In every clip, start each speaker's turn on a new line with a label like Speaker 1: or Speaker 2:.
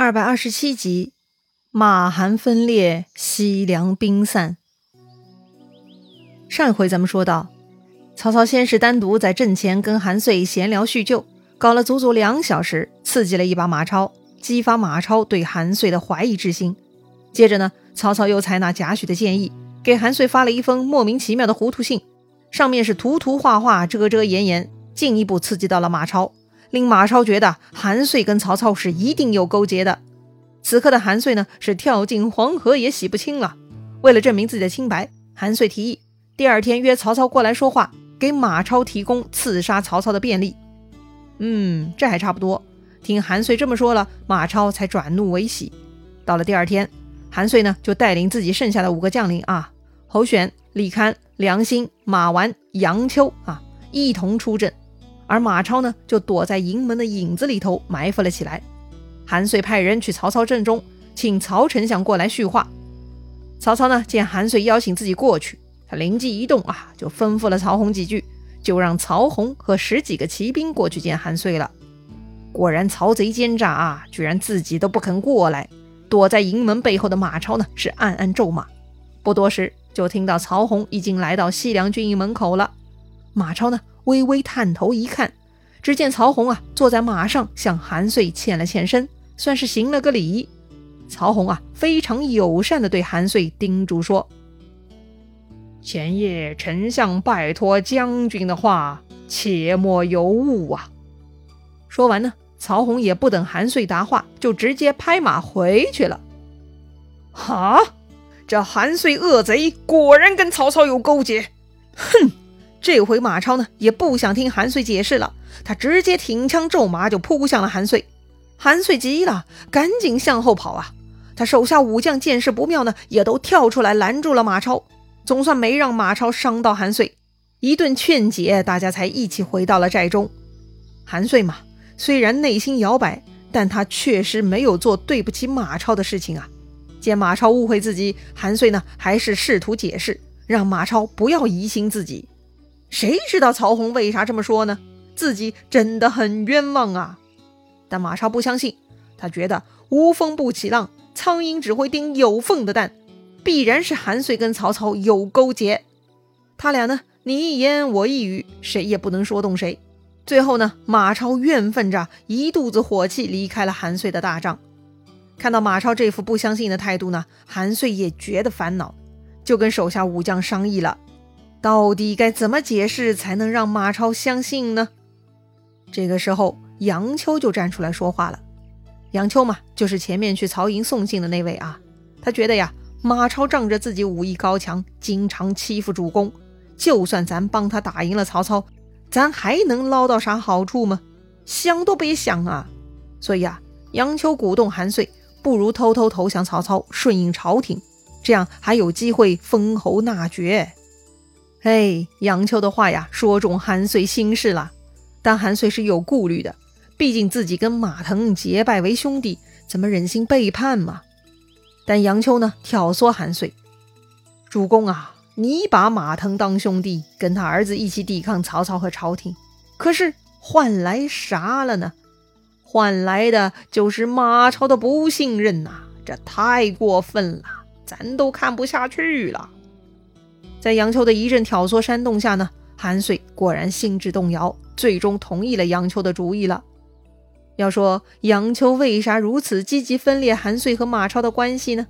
Speaker 1: 二百二十七集，马韩分裂，西凉兵散。上一回咱们说到，曹操先是单独在阵前跟韩遂闲聊叙旧，搞了足足两小时，刺激了一把马超，激发马超对韩遂的怀疑之心。接着呢，曹操又采纳贾诩的建议，给韩遂发了一封莫名其妙的糊涂信，上面是涂涂画画、遮遮掩掩，进一步刺激到了马超。令马超觉得韩遂跟曹操是一定有勾结的。此刻的韩遂呢，是跳进黄河也洗不清了。为了证明自己的清白，韩遂提议第二天约曹操过来说话，给马超提供刺杀曹操的便利。嗯，这还差不多。听韩遂这么说了，马超才转怒为喜。到了第二天，韩遂呢就带领自己剩下的五个将领啊，侯选、李堪、梁兴、马玩、杨秋啊，一同出阵。而马超呢，就躲在营门的影子里头埋伏了起来。韩遂派人去曹操阵中，请曹丞相过来叙话。曹操呢，见韩遂邀请自己过去，他灵机一动啊，就吩咐了曹洪几句，就让曹洪和十几个骑兵过去见韩遂了。果然，曹贼奸诈啊，居然自己都不肯过来，躲在营门背后的马超呢，是暗暗咒骂。不多时，就听到曹洪已经来到西凉军营门口了。马超呢？微微探头一看，只见曹洪啊坐在马上，向韩遂欠了欠身，算是行了个礼。曹洪啊非常友善地对韩遂叮嘱说：“前夜丞相拜托将军的话，切莫有误啊。”说完呢，曹洪也不等韩遂答话，就直接拍马回去了。哈，这韩遂恶贼果然跟曹操有勾结，哼！这回马超呢也不想听韩遂解释了，他直接挺枪骤马就扑向了韩遂。韩遂急了，赶紧向后跑啊！他手下武将见势不妙呢，也都跳出来拦住了马超，总算没让马超伤到韩遂。一顿劝解，大家才一起回到了寨中。韩遂嘛，虽然内心摇摆，但他确实没有做对不起马超的事情啊。见马超误会自己，韩遂呢还是试图解释，让马超不要疑心自己。谁知道曹洪为啥这么说呢？自己真的很冤枉啊！但马超不相信，他觉得无风不起浪，苍蝇只会叮有缝的蛋，必然是韩遂跟曹操有勾结。他俩呢，你一言我一语，谁也不能说动谁。最后呢，马超怨愤着，一肚子火气离开了韩遂的大帐。看到马超这副不相信的态度呢，韩遂也觉得烦恼，就跟手下武将商议了。到底该怎么解释才能让马超相信呢？这个时候，杨秋就站出来说话了。杨秋嘛，就是前面去曹营送信的那位啊。他觉得呀，马超仗着自己武艺高强，经常欺负主公，就算咱帮他打赢了曹操，咱还能捞到啥好处吗？想都别想啊！所以啊，杨秋鼓动韩遂，不如偷偷投降曹操，顺应朝廷，这样还有机会封侯纳爵。哎，杨秋的话呀，说中韩遂心事了。但韩遂是有顾虑的，毕竟自己跟马腾结拜为兄弟，怎么忍心背叛嘛？但杨秋呢，挑唆韩遂：“主公啊，你把马腾当兄弟，跟他儿子一起抵抗曹操和朝廷，可是换来啥了呢？换来的就是马超的不信任呐！这太过分了，咱都看不下去了。”在杨秋的一阵挑唆煽动下呢，韩遂果然心智动摇，最终同意了杨秋的主意了。要说杨秋为啥如此积极分裂韩遂和马超的关系呢？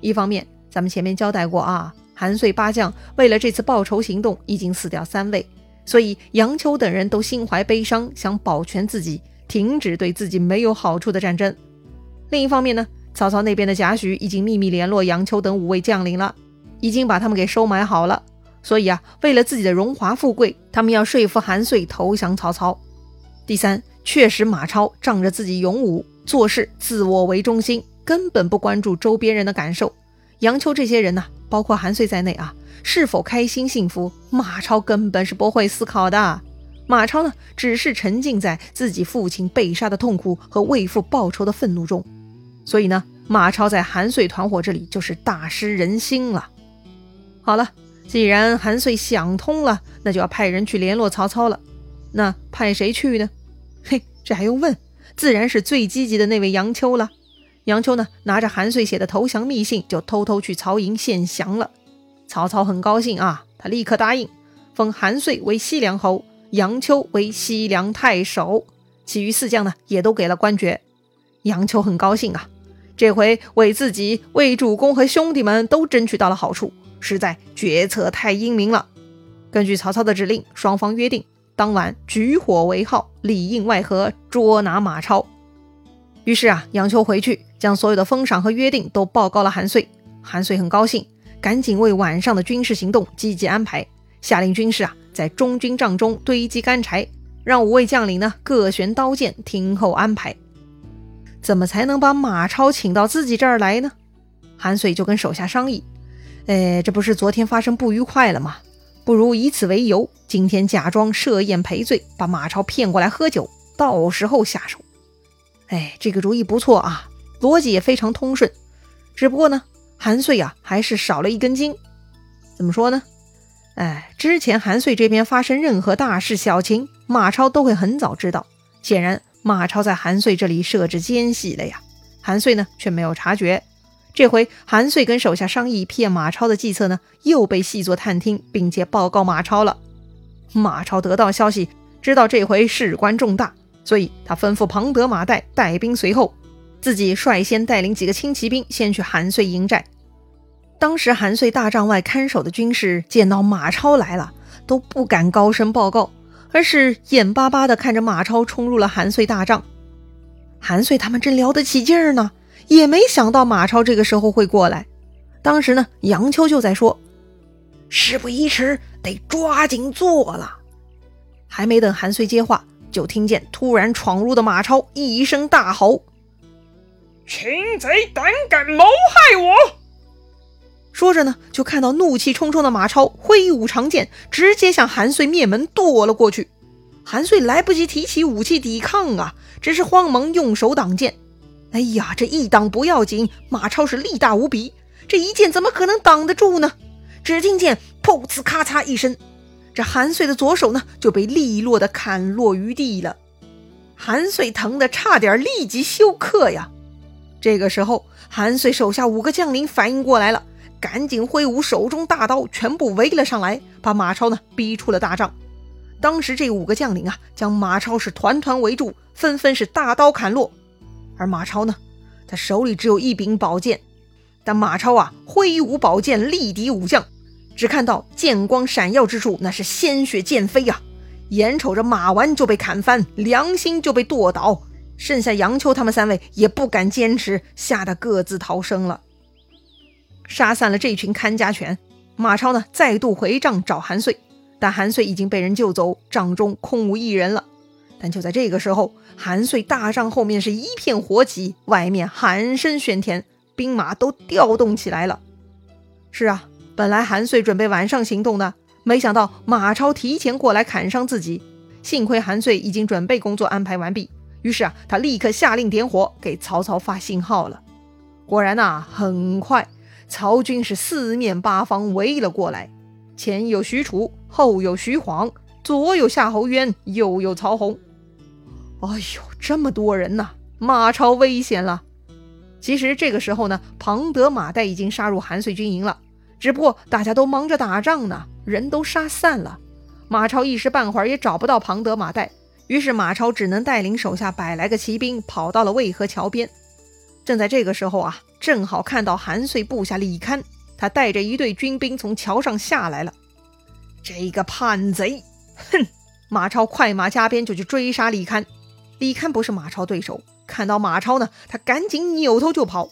Speaker 1: 一方面，咱们前面交代过啊，韩遂八将为了这次报仇行动已经死掉三位，所以杨秋等人都心怀悲伤，想保全自己，停止对自己没有好处的战争。另一方面呢，曹操那边的贾诩已经秘密联络杨秋等五位将领了。已经把他们给收买好了，所以啊，为了自己的荣华富贵，他们要说服韩遂投降曹操。第三，确实马超仗着自己勇武，做事自我为中心，根本不关注周边人的感受。杨秋这些人呢，包括韩遂在内啊，是否开心幸福，马超根本是不会思考的。马超呢，只是沉浸在自己父亲被杀的痛苦和为父报仇的愤怒中，所以呢，马超在韩遂团伙这里就是大失人心了。好了，既然韩遂想通了，那就要派人去联络曹操了。那派谁去呢？嘿，这还用问？自然是最积极的那位杨秋了。杨秋呢，拿着韩遂写的投降密信，就偷偷去曹营献降了。曹操很高兴啊，他立刻答应，封韩遂为西凉侯，杨秋为西凉太守，其余四将呢，也都给了官爵。杨秋很高兴啊，这回为自己、为主公和兄弟们都争取到了好处，实在决策太英明了。根据曹操的指令，双方约定当晚举火为号，里应外合，捉拿马超。于是啊，杨秋回去将所有的封赏和约定都报告了韩遂。韩遂很高兴，赶紧为晚上的军事行动积极安排，下令军士啊在中军帐中堆积干柴，让五位将领呢各悬刀剑，听候安排。怎么才能把马超请到自己这儿来呢？韩遂就跟手下商议：“哎，这不是昨天发生不愉快了吗？不如以此为由，今天假装设宴赔罪，把马超骗过来喝酒，到时候下手。”哎，这个主意不错啊，逻辑也非常通顺。只不过呢，韩遂啊还是少了一根筋。怎么说呢？哎，之前韩遂这边发生任何大事小情，马超都会很早知道。显然，马超在韩遂这里设置奸细了呀。韩遂呢却没有察觉。这回韩遂跟手下商议骗马超的计策呢，又被细作探听，并且报告马超了。马超得到消息，知道这回事关重大。所以他吩咐庞德、马岱带兵随后，自己率先带领几个轻骑兵先去韩遂营寨。当时韩遂大帐外看守的军士见到马超来了，都不敢高声报告，而是眼巴巴地看着马超冲入了韩遂大帐。韩遂他们正聊得起劲儿呢，也没想到马超这个时候会过来。当时呢，杨秋就在说：“事不宜迟，得抓紧做了。”还没等韩遂接话。就听见突然闯入的马超一声大吼：“
Speaker 2: 擒贼胆敢谋害我！”
Speaker 1: 说着呢，就看到怒气冲冲的马超挥舞长剑，直接向韩遂面门剁了过去。韩遂来不及提起武器抵抗啊，只是慌忙用手挡剑。哎呀，这一挡不要紧，马超是力大无比，这一剑怎么可能挡得住呢？只听见“噗呲咔嚓”一声。这韩遂的左手呢，就被利落的砍落于地了。韩遂疼得差点立即休克呀！这个时候，韩遂手下五个将领反应过来了，赶紧挥舞手中大刀，全部围了上来，把马超呢逼出了大帐。当时这五个将领啊，将马超是团团围住，纷纷是大刀砍落。而马超呢，他手里只有一柄宝剑，但马超啊，挥舞宝剑力敌武将。只看到剑光闪耀之处，那是鲜血溅飞呀！眼瞅着马完就被砍翻，良心就被剁倒，剩下杨秋他们三位也不敢坚持，吓得各自逃生了。杀散了这群看家犬，马超呢再度回帐找韩遂，但韩遂已经被人救走，帐中空无一人了。但就在这个时候，韩遂大帐后面是一片火起，外面喊声喧天，兵马都调动起来了。是啊。本来韩遂准备晚上行动的，没想到马超提前过来砍伤自己。幸亏韩遂已经准备工作安排完毕，于是啊，他立刻下令点火，给曹操发信号了。果然呐，很快曹军是四面八方围了过来，前有许褚，后有徐晃，左有夏侯渊，右有曹洪。哎呦，这么多人呐，马超危险了。其实这个时候呢，庞德、马岱已经杀入韩遂军营了。只不过大家都忙着打仗呢，人都杀散了，马超一时半会儿也找不到庞德、马岱，于是马超只能带领手下百来个骑兵跑到了渭河桥边。正在这个时候啊，正好看到韩遂部下李堪，他带着一队军兵从桥上下来了。这个叛贼，哼！马超快马加鞭就去追杀李堪。李堪不是马超对手，看到马超呢，他赶紧扭头就跑。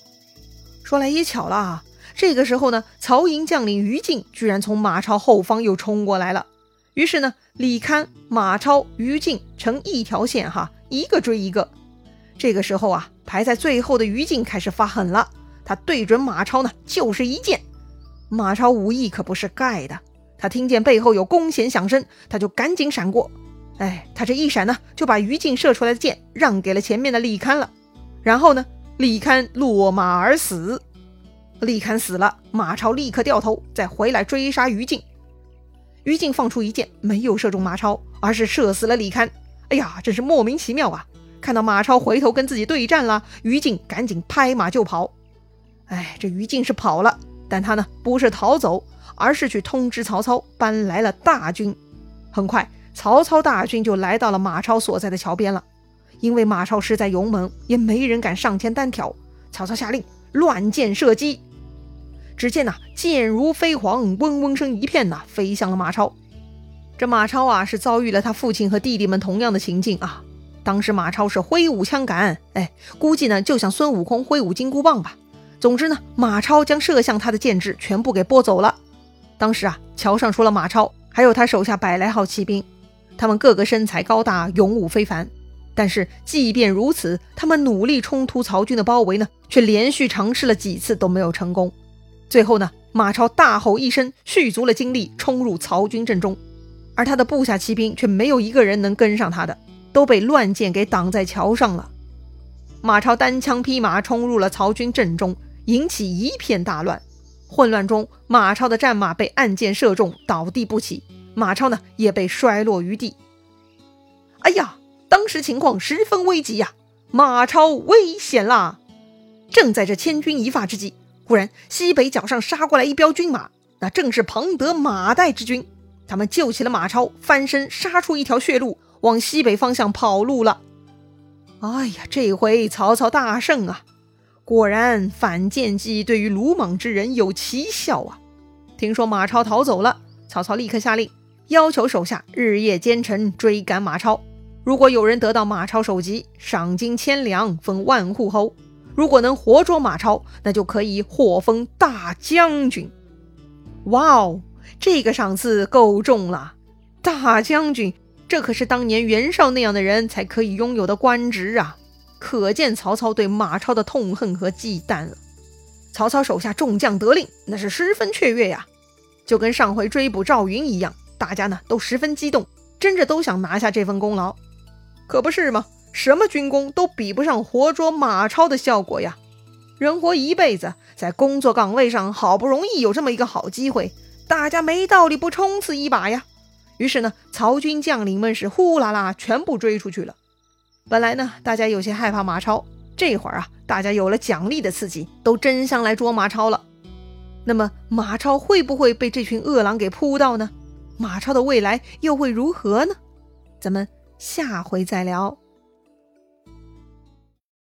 Speaker 1: 说来也巧了啊。这个时候呢，曹营将领于禁居然从马超后方又冲过来了。于是呢，李堪、马超、于禁成一条线，哈，一个追一个。这个时候啊，排在最后的于禁开始发狠了，他对准马超呢，就是一剑。马超武艺可不是盖的，他听见背后有弓弦响声，他就赶紧闪过。哎，他这一闪呢，就把于禁射出来的箭让给了前面的李堪了。然后呢，李堪落马而死。李堪死了，马超立刻掉头，再回来追杀于禁。于禁放出一箭，没有射中马超，而是射死了李堪。哎呀，真是莫名其妙啊！看到马超回头跟自己对战了，于禁赶紧拍马就跑。哎，这于禁是跑了，但他呢不是逃走，而是去通知曹操搬来了大军。很快，曹操大军就来到了马超所在的桥边了。因为马超实在勇猛，也没人敢上前单挑。曹操下令乱箭射击，只见呐箭如飞蝗，嗡嗡声一片呐，飞向了马超。这马超啊是遭遇了他父亲和弟弟们同样的情境啊。当时马超是挥舞枪杆，哎，估计呢就像孙悟空挥舞金箍棒吧。总之呢，马超将射向他的箭矢全部给拨走了。当时啊，桥上除了马超，还有他手下百来号骑兵，他们个个身材高大，勇武非凡。但是即便如此，他们努力冲突曹军的包围呢，却连续尝试了几次都没有成功。最后呢，马超大吼一声，蓄足了精力冲入曹军阵中，而他的部下骑兵却没有一个人能跟上他的，都被乱箭给挡在桥上了。马超单枪匹马冲入了曹军阵中，引起一片大乱。混乱中，马超的战马被暗箭射中，倒地不起。马超呢，也被摔落于地。哎呀！当时情况十分危急呀，马超危险啦！正在这千钧一发之际，忽然西北角上杀过来一彪军马，那正是庞德、马岱之军。他们救起了马超，翻身杀出一条血路，往西北方向跑路了。哎呀，这回曹操大胜啊！果然反间计对于鲁莽之人有奇效啊！听说马超逃走了，曹操立刻下令，要求手下日夜兼程追赶马超。如果有人得到马超首级，赏金千两，封万户侯；如果能活捉马超，那就可以获封大将军。哇哦，这个赏赐够重了！大将军，这可是当年袁绍那样的人才可以拥有的官职啊！可见曹操对马超的痛恨和忌惮了。曹操手下众将得令，那是十分雀跃呀，就跟上回追捕赵云一样，大家呢都十分激动，争着都想拿下这份功劳。可不是吗？什么军功都比不上活捉马超的效果呀！人活一辈子，在工作岗位上好不容易有这么一个好机会，大家没道理不冲刺一把呀！于是呢，曹军将领们是呼啦啦全部追出去了。本来呢，大家有些害怕马超，这会儿啊，大家有了奖励的刺激，都争相来捉马超了。那么马超会不会被这群恶狼给扑到呢？马超的未来又会如何呢？咱们。下回再聊。